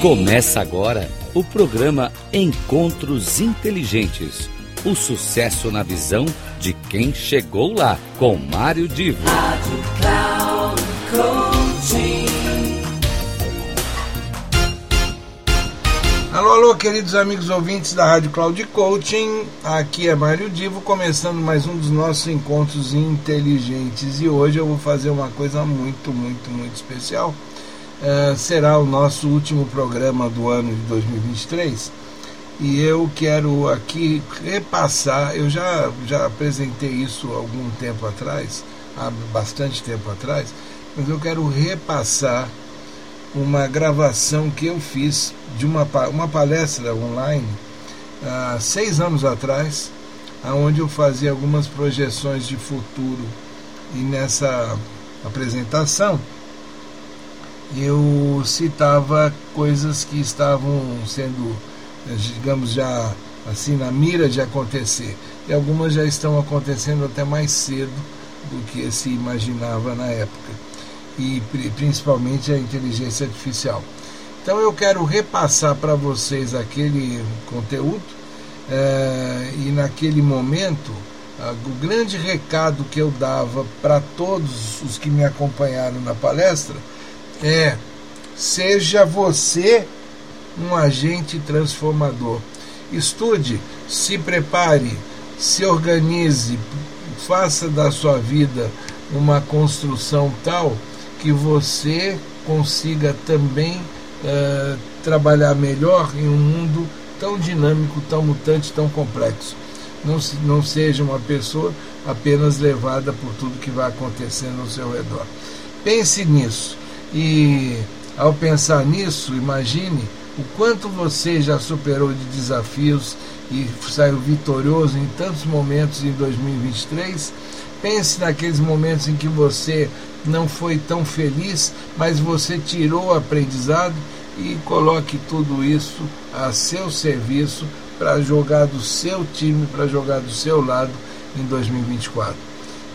Começa agora o programa Encontros Inteligentes. O sucesso na visão de quem chegou lá, com Mário Divo. Rádio Cloud Alô, alô, queridos amigos ouvintes da Rádio Cloud Coaching. Aqui é Mário Divo, começando mais um dos nossos encontros inteligentes. E hoje eu vou fazer uma coisa muito, muito, muito especial uh, será o nosso último programa do ano de 2023 e eu quero aqui repassar. Eu já, já apresentei isso algum tempo atrás, há bastante tempo atrás, mas eu quero repassar uma gravação que eu fiz de uma, uma palestra online há seis anos atrás, onde eu fazia algumas projeções de futuro. E nessa apresentação eu citava coisas que estavam sendo, digamos, já assim na mira de acontecer. E algumas já estão acontecendo até mais cedo do que se imaginava na época. E principalmente a inteligência artificial. Então eu quero repassar para vocês aquele conteúdo é, e naquele momento o grande recado que eu dava para todos os que me acompanharam na palestra é, seja você um agente transformador. Estude, se prepare, se organize, faça da sua vida uma construção tal que você consiga também uh, trabalhar melhor em um mundo tão dinâmico, tão mutante, tão complexo. Não, não seja uma pessoa apenas levada por tudo que vai acontecendo ao seu redor. Pense nisso. E ao pensar nisso, imagine o quanto você já superou de desafios e saiu vitorioso em tantos momentos em 2023. Pense naqueles momentos em que você não foi tão feliz, mas você tirou o aprendizado e coloque tudo isso a seu serviço para jogar do seu time, para jogar do seu lado em 2024.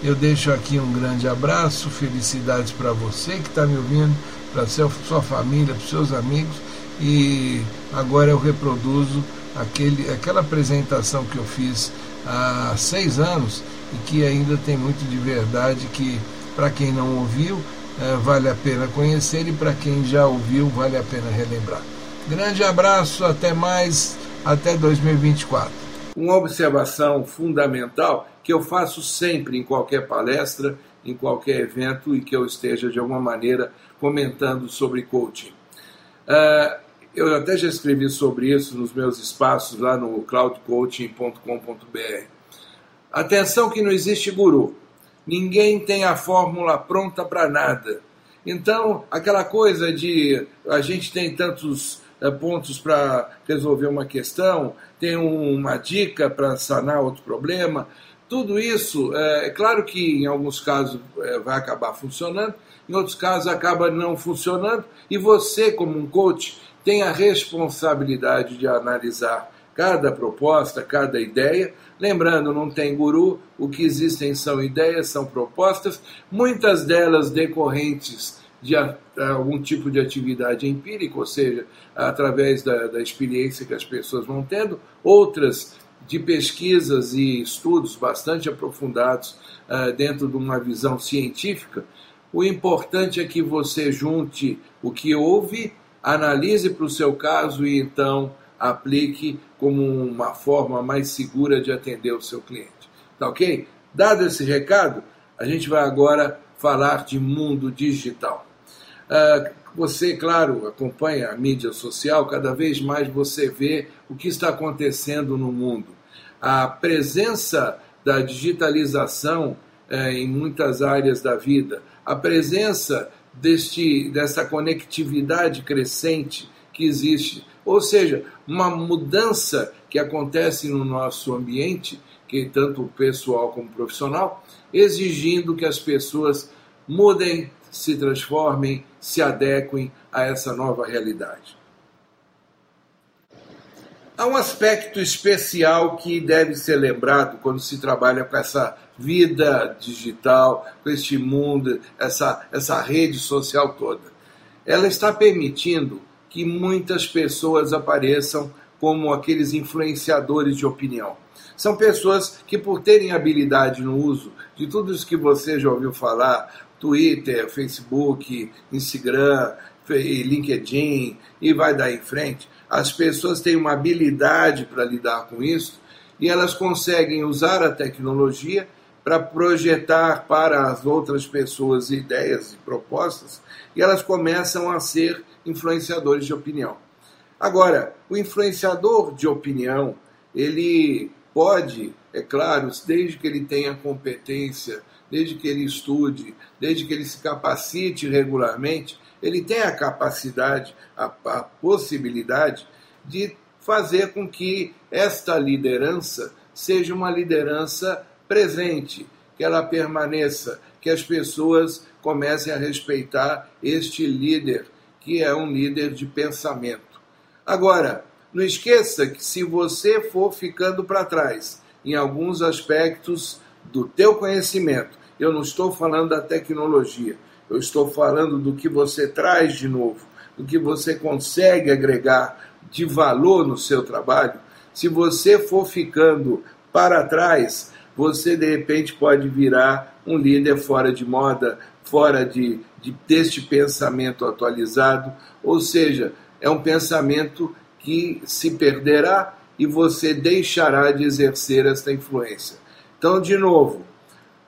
Eu deixo aqui um grande abraço, felicidades para você que está me ouvindo, para sua família, para seus amigos. E agora eu reproduzo aquele, aquela apresentação que eu fiz há seis anos e que ainda tem muito de verdade que para quem não ouviu é, vale a pena conhecer e para quem já ouviu vale a pena relembrar. Grande abraço, até mais, até 2024. Uma observação fundamental que eu faço sempre em qualquer palestra, em qualquer evento e que eu esteja de alguma maneira comentando sobre coaching. Uh, eu até já escrevi sobre isso nos meus espaços lá no cloudcoaching.com.br. Atenção que não existe guru. Ninguém tem a fórmula pronta para nada. Então, aquela coisa de a gente tem tantos pontos para resolver uma questão, tem uma dica para sanar outro problema, tudo isso, é, é claro que em alguns casos é, vai acabar funcionando, em outros casos acaba não funcionando, e você, como um coach, tem a responsabilidade de analisar cada proposta, cada ideia. Lembrando, não tem guru, o que existem são ideias, são propostas, muitas delas decorrentes de algum tipo de atividade empírica, ou seja, através da, da experiência que as pessoas vão tendo, outras de pesquisas e estudos bastante aprofundados uh, dentro de uma visão científica, o importante é que você junte o que houve, analise para o seu caso e então aplique como uma forma mais segura de atender o seu cliente. Tá ok? Dado esse recado, a gente vai agora falar de mundo digital. Uh, você, claro, acompanha a mídia social, cada vez mais você vê o que está acontecendo no mundo. A presença da digitalização é, em muitas áreas da vida, a presença deste, dessa conectividade crescente que existe, ou seja, uma mudança que acontece no nosso ambiente, que tanto pessoal como profissional, exigindo que as pessoas mudem, se transformem, se adequem a essa nova realidade. Há um aspecto especial que deve ser lembrado quando se trabalha com essa vida digital, com este mundo, essa, essa rede social toda. Ela está permitindo que muitas pessoas apareçam como aqueles influenciadores de opinião. São pessoas que, por terem habilidade no uso de tudo isso que você já ouviu falar, Twitter, Facebook, Instagram, LinkedIn e vai daí em frente, as pessoas têm uma habilidade para lidar com isso e elas conseguem usar a tecnologia para projetar para as outras pessoas ideias e propostas e elas começam a ser influenciadores de opinião. Agora, o influenciador de opinião, ele pode, é claro, desde que ele tenha competência, desde que ele estude, desde que ele se capacite regularmente, ele tem a capacidade, a, a possibilidade de fazer com que esta liderança seja uma liderança presente, que ela permaneça, que as pessoas comecem a respeitar este líder, que é um líder de pensamento. Agora, não esqueça que se você for ficando para trás em alguns aspectos do teu conhecimento, eu não estou falando da tecnologia, eu estou falando do que você traz de novo, do que você consegue agregar de valor no seu trabalho. Se você for ficando para trás, você de repente pode virar um líder fora de moda, fora de, de deste pensamento atualizado, ou seja, é um pensamento que se perderá e você deixará de exercer esta influência. Então, de novo,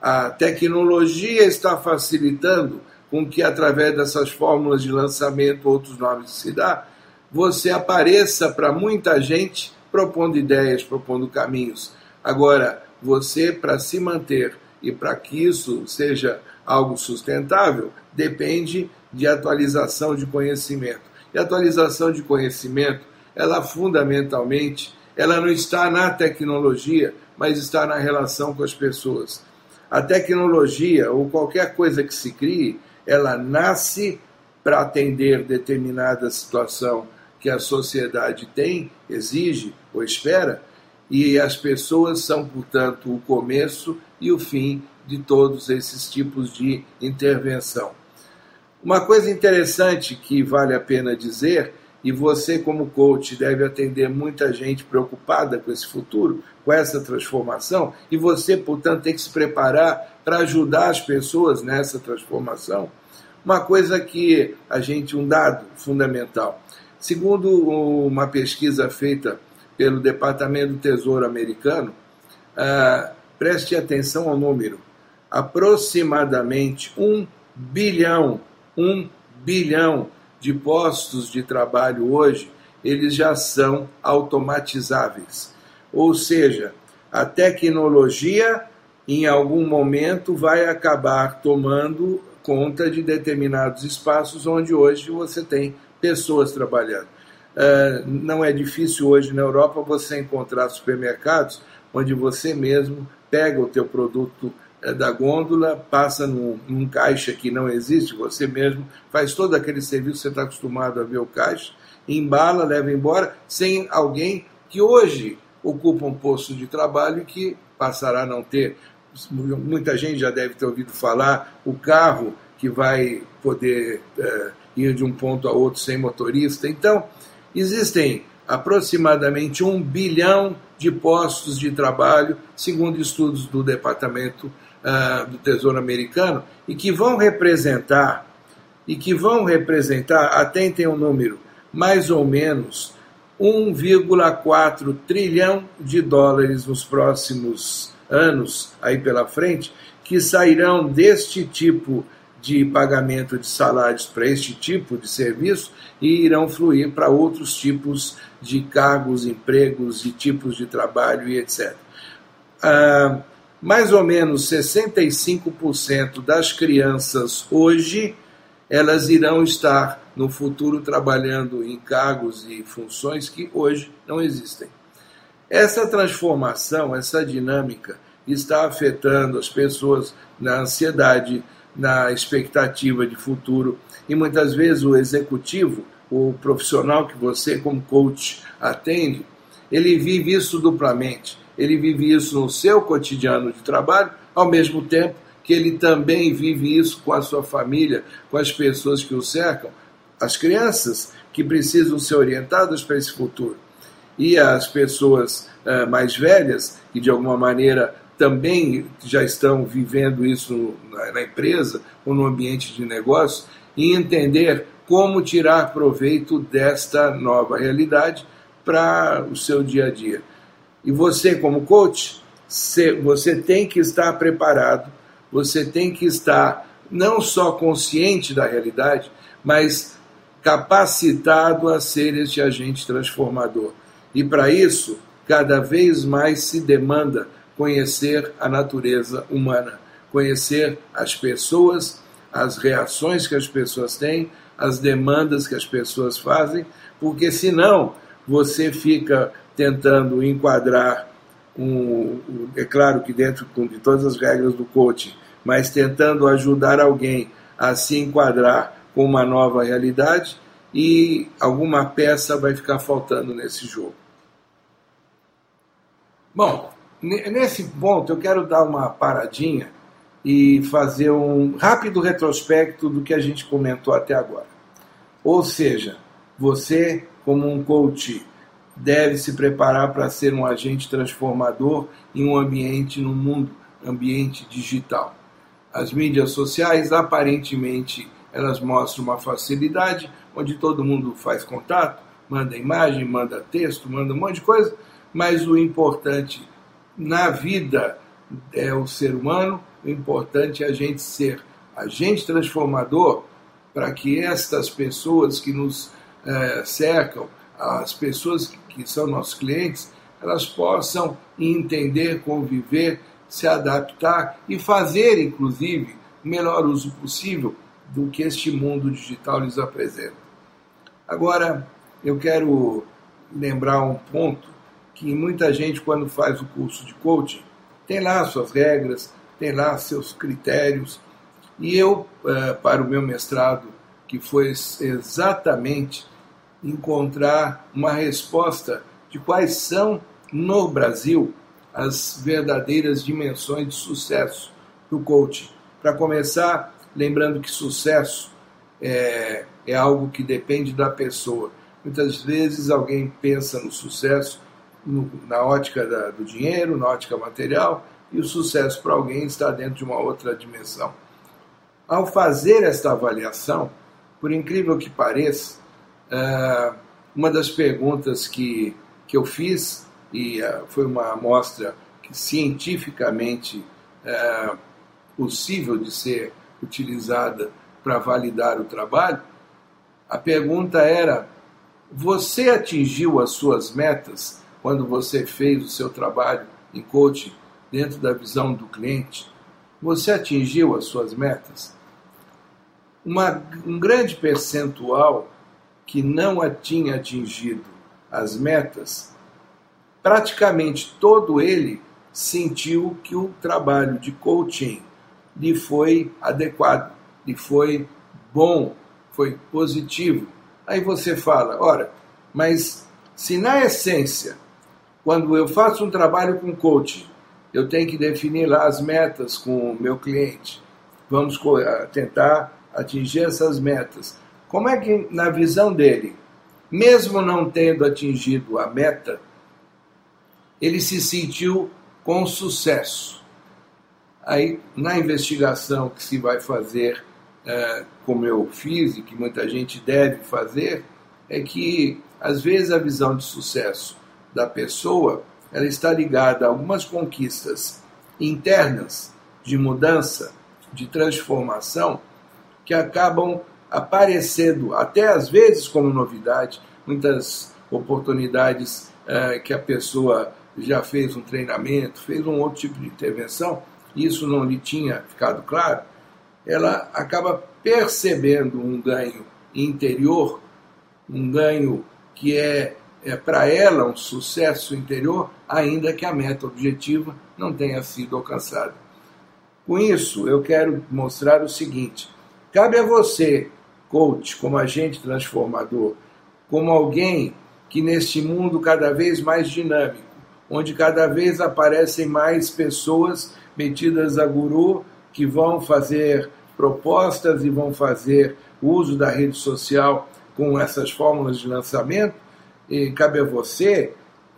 a tecnologia está facilitando com que, através dessas fórmulas de lançamento, outros nomes se dá, você apareça para muita gente propondo ideias, propondo caminhos. Agora, você, para se manter e para que isso seja algo sustentável, depende de atualização de conhecimento. E atualização de conhecimento, ela fundamentalmente, ela não está na tecnologia, mas está na relação com as pessoas. A tecnologia ou qualquer coisa que se crie, ela nasce para atender determinada situação que a sociedade tem, exige ou espera, e as pessoas são, portanto, o começo e o fim de todos esses tipos de intervenção. Uma coisa interessante que vale a pena dizer, e você, como coach, deve atender muita gente preocupada com esse futuro, com essa transformação, e você, portanto, tem que se preparar para ajudar as pessoas nessa transformação. Uma coisa que a gente, um dado fundamental. Segundo uma pesquisa feita pelo Departamento do Tesouro americano, uh, preste atenção ao número, aproximadamente um bilhão, um bilhão de postos de trabalho hoje, eles já são automatizáveis. Ou seja, a tecnologia em algum momento vai acabar tomando conta de determinados espaços onde hoje você tem pessoas trabalhando. Uh, não é difícil hoje na Europa você encontrar supermercados onde você mesmo pega o teu produto da gôndola, passa num, num, caixa que não existe, você mesmo faz todo aquele serviço você está acostumado a ver o caixa, embala, leva embora, sem alguém que hoje ocupa um posto de trabalho que passará a não ter. Muita gente já deve ter ouvido falar o carro que vai poder uh, ir de um ponto a outro sem motorista. Então, existem aproximadamente um bilhão de postos de trabalho, segundo estudos do Departamento uh, do Tesouro Americano, e que vão representar, e que vão representar, atentem o um número, mais ou menos 1,4 trilhão de dólares nos próximos anos aí pela frente, que sairão deste tipo de pagamento de salários para este tipo de serviço e irão fluir para outros tipos de cargos, empregos e tipos de trabalho e etc. Ah, mais ou menos 65% das crianças hoje elas irão estar no futuro trabalhando em cargos e funções que hoje não existem. Essa transformação, essa dinâmica está afetando as pessoas na ansiedade, na expectativa de futuro. E muitas vezes o executivo, o profissional que você, como coach, atende, ele vive isso duplamente. Ele vive isso no seu cotidiano de trabalho, ao mesmo tempo que ele também vive isso com a sua família, com as pessoas que o cercam. As crianças que precisam ser orientadas para esse futuro. E as pessoas uh, mais velhas, que de alguma maneira também já estão vivendo isso na, empresa ou no ambiente de negócio, e entender como tirar proveito desta nova realidade para o seu dia a dia. E você, como coach, você tem que estar preparado, você tem que estar não só consciente da realidade, mas capacitado a ser este agente transformador. E para isso, cada vez mais se demanda conhecer a natureza humana, conhecer as pessoas, as reações que as pessoas têm, as demandas que as pessoas fazem, porque senão você fica tentando enquadrar um, é claro que dentro de todas as regras do coaching, mas tentando ajudar alguém a se enquadrar com uma nova realidade e alguma peça vai ficar faltando nesse jogo. Bom, nesse ponto eu quero dar uma paradinha e fazer um rápido retrospecto do que a gente comentou até agora. Ou seja, você, como um coach deve se preparar para ser um agente transformador em um ambiente, no mundo, ambiente digital. As mídias sociais, aparentemente, elas mostram uma facilidade, onde todo mundo faz contato, manda imagem, manda texto, manda um monte de coisa, mas o importante na vida é o ser humano, o importante é a gente ser agente transformador para que estas pessoas que nos é, cercam, as pessoas que são nossos clientes, elas possam entender, conviver, se adaptar e fazer, inclusive, o melhor uso possível do que este mundo digital lhes apresenta. Agora, eu quero lembrar um ponto que muita gente, quando faz o curso de coaching, tem lá suas regras, tem lá seus critérios. E eu, eh, para o meu mestrado, que foi exatamente encontrar uma resposta de quais são, no Brasil, as verdadeiras dimensões de sucesso do coaching. Para começar, lembrando que sucesso é, é algo que depende da pessoa. Muitas vezes alguém pensa no sucesso no, na ótica da, do dinheiro, na ótica material, e o sucesso para alguém está dentro de uma outra dimensão. Ao fazer esta avaliação, por incrível que pareça, Uh, uma das perguntas que, que eu fiz, e uh, foi uma amostra que cientificamente uh, possível de ser utilizada para validar o trabalho, a pergunta era: você atingiu as suas metas quando você fez o seu trabalho em coaching dentro da visão do cliente? Você atingiu as suas metas? Uma, um grande percentual que não a tinha atingido as metas, praticamente todo ele sentiu que o trabalho de coaching lhe foi adequado, lhe foi bom, foi positivo. Aí você fala, ora, mas se na essência, quando eu faço um trabalho com coaching, eu tenho que definir lá as metas com o meu cliente, vamos tentar atingir essas metas. Como é que, na visão dele, mesmo não tendo atingido a meta, ele se sentiu com sucesso? Aí, na investigação que se vai fazer, é, como eu fiz e que muita gente deve fazer, é que às vezes a visão de sucesso da pessoa ela está ligada a algumas conquistas internas de mudança, de transformação, que acabam aparecendo, até às vezes como novidade, muitas oportunidades é, que a pessoa já fez um treinamento, fez um outro tipo de intervenção, isso não lhe tinha ficado claro, ela acaba percebendo um ganho interior, um ganho que é, é para ela um sucesso interior, ainda que a meta objetiva não tenha sido alcançada. Com isso, eu quero mostrar o seguinte: cabe a você coach, como agente transformador, como alguém que neste mundo cada vez mais dinâmico, onde cada vez aparecem mais pessoas metidas a guru que vão fazer propostas e vão fazer uso da rede social com essas fórmulas de lançamento, e cabe a você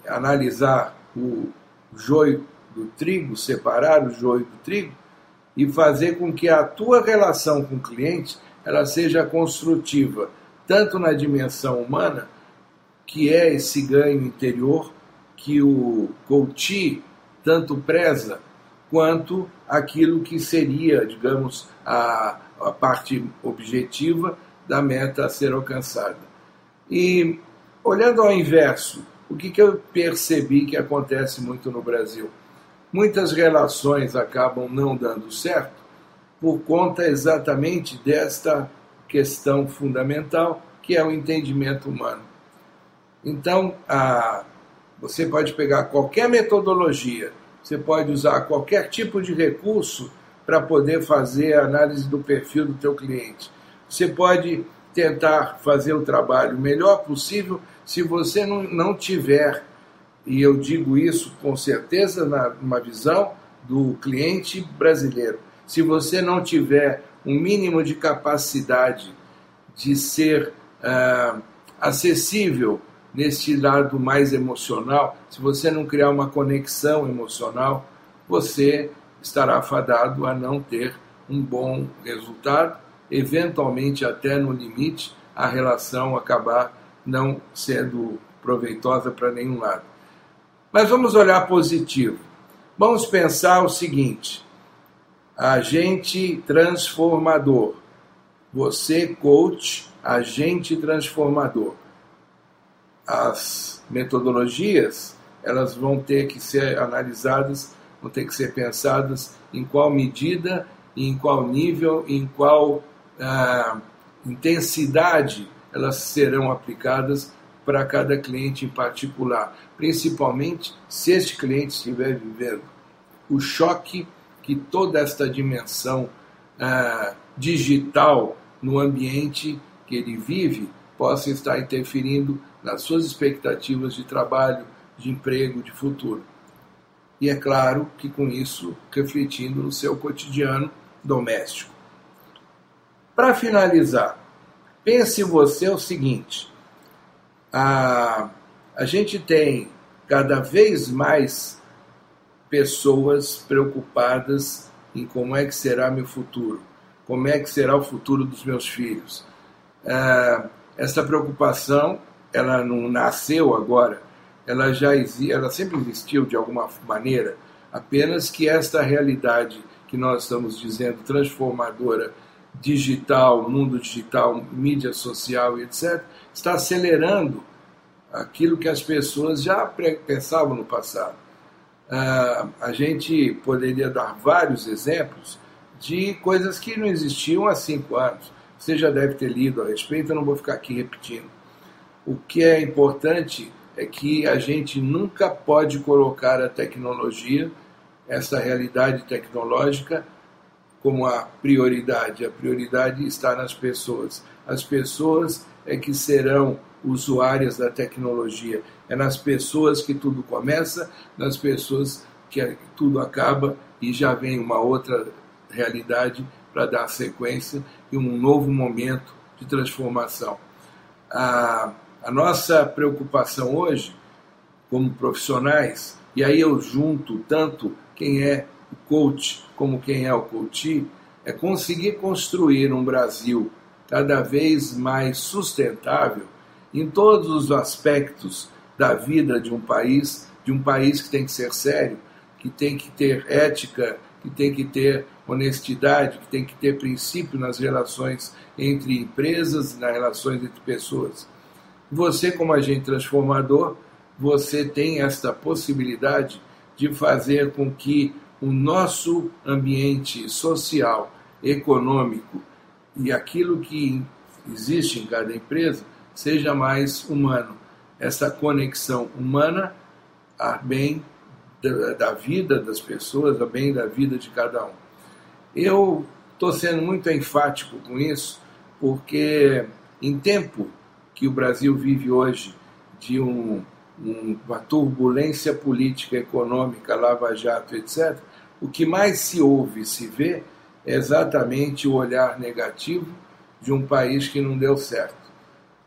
analisar o joio do trigo, separar o joio do trigo e fazer com que a tua relação com o cliente ela seja construtiva, tanto na dimensão humana, que é esse ganho interior que o coach tanto preza, quanto aquilo que seria, digamos, a, a parte objetiva da meta a ser alcançada. E olhando ao inverso, o que, que eu percebi que acontece muito no Brasil? Muitas relações acabam não dando certo por conta exatamente desta questão fundamental que é o entendimento humano. Então, a, você pode pegar qualquer metodologia, você pode usar qualquer tipo de recurso para poder fazer a análise do perfil do teu cliente. Você pode tentar fazer o trabalho o melhor possível se você não, não tiver, e eu digo isso com certeza na, numa visão do cliente brasileiro, se você não tiver um mínimo de capacidade de ser uh, acessível neste lado mais emocional, se você não criar uma conexão emocional, você estará fadado a não ter um bom resultado, eventualmente até no limite a relação acabar não sendo proveitosa para nenhum lado. Mas vamos olhar positivo. Vamos pensar o seguinte: agente transformador. Você, coach, agente transformador as metodologias elas vão ter que ser analisadas, vão ter que ser pensadas em qual medida, em qual nível, em qual ah, intensidade elas serão aplicadas para cada cliente em particular, principalmente se este cliente estiver vivendo o choque que toda esta dimensão ah, digital no ambiente que ele vive possa estar interferindo nas suas expectativas de trabalho, de emprego, de futuro. E é claro que com isso refletindo no seu cotidiano doméstico. Para finalizar, pense você o seguinte: a, a gente tem cada vez mais pessoas preocupadas em como é que será meu futuro, como é que será o futuro dos meus filhos. É, essa preocupação ela não nasceu agora, ela já ela sempre existiu de alguma maneira, apenas que esta realidade que nós estamos dizendo transformadora, digital, mundo digital, mídia social e etc, está acelerando aquilo que as pessoas já pensavam no passado. Uh, a gente poderia dar vários exemplos de coisas que não existiam há cinco anos. Você já deve ter lido a respeito, eu não vou ficar aqui repetindo. O que é importante é que a gente nunca pode colocar a tecnologia, essa realidade tecnológica, como a prioridade. A prioridade está nas pessoas. As pessoas é que serão usuárias da tecnologia. É nas pessoas que tudo começa, nas pessoas que tudo acaba e já vem uma outra realidade para dar sequência e um novo momento de transformação. A a nossa preocupação hoje, como profissionais, e aí eu junto tanto quem é o coach como quem é o coach, é conseguir construir um Brasil cada vez mais sustentável em todos os aspectos da vida de um país, de um país que tem que ser sério, que tem que ter ética, que tem que ter honestidade, que tem que ter princípio nas relações entre empresas, nas relações entre pessoas. Você, como agente transformador, você tem esta possibilidade de fazer com que o nosso ambiente social, econômico e aquilo que existe em cada empresa seja mais humano. Essa conexão humana a bem da, vida das pessoas, a bem da vida de cada um. Eu estou sendo muito enfático com isso, porque em tempo que o Brasil vive hoje de um, um, uma turbulência política, econômica, lava-jato, etc., o que mais se ouve, se vê, exatamente o olhar negativo de um país que não deu certo.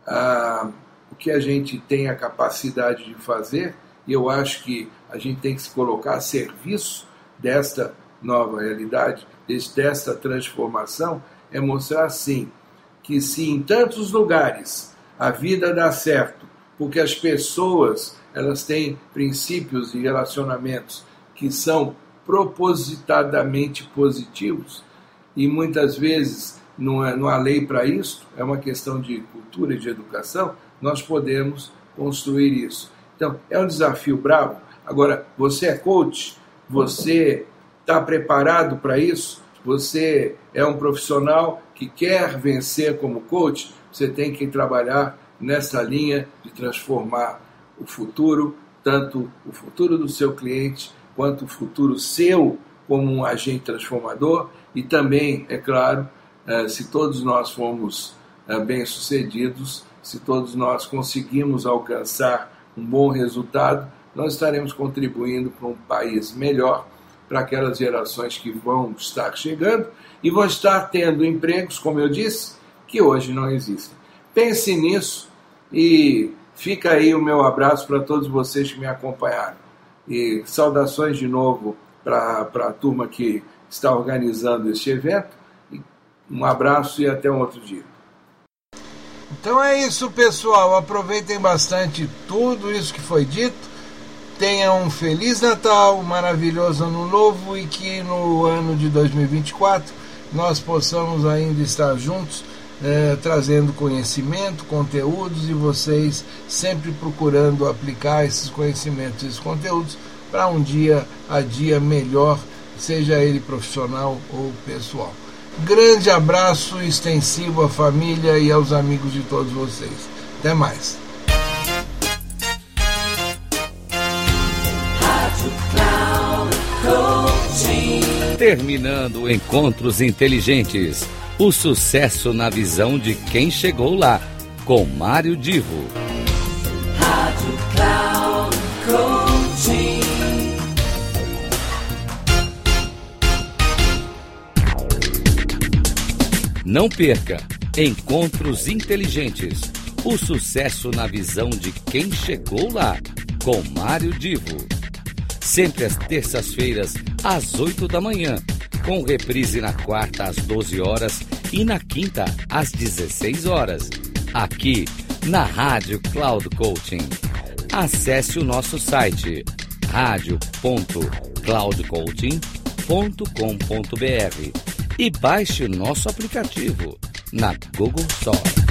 ah, o que a gente tem a capacidade de fazer, e eu acho que a gente tem que se colocar a serviço desta nova realidade, desta transformação, é mostrar sim que se em tantos lugares a vida dá certo, porque as pessoas elas têm princípios e relacionamentos que são propositadamente positivos e muitas vezes não, é, não há lei para isso, é uma questão de cultura e de educação, nós podemos construir isso. Então, é um desafio bravo. Agora, você é coach, você está preparado para isso, você é um profissional que quer vencer como coach, você tem que trabalhar nessa linha de transformar o futuro, tanto o futuro do seu cliente, quanto o futuro seu como um agente transformador e também, é claro, eh, se todos nós formos eh, bem-sucedidos, se todos nós conseguimos alcançar um bom resultado, nós estaremos contribuindo para um país melhor para aquelas gerações que vão estar chegando e vão estar tendo empregos, como eu disse, que hoje não existem. Pense nisso e fica aí o meu abraço para todos vocês que me acompanharam. E saudações de novo para a turma que está organizando este evento. Um abraço e até um outro dia. Então é isso, pessoal. Aproveitem bastante tudo isso que foi dito. Tenham um feliz Natal, um maravilhoso Ano Novo e que no ano de 2024 nós possamos ainda estar juntos, eh, trazendo conhecimento, conteúdos e vocês sempre procurando aplicar esses conhecimentos, esses conteúdos para um dia a dia melhor, seja ele profissional ou pessoal. Grande abraço extensivo à família e aos amigos de todos vocês. Até mais. Terminando Encontros Inteligentes. O sucesso na visão de quem chegou lá. Com Mário Divo. Rádio Cloud Coaching. Não perca Encontros Inteligentes. O sucesso na visão de quem chegou lá. Com Mário Divo. Sempre às terças-feiras, às 8 da manhã. Com reprise na quarta às 12 horas e na quinta às 16 horas. Aqui na Rádio Cloud Coaching. Acesse o nosso site radio.cloudcoaching.com.br e baixe o nosso aplicativo na Google Store.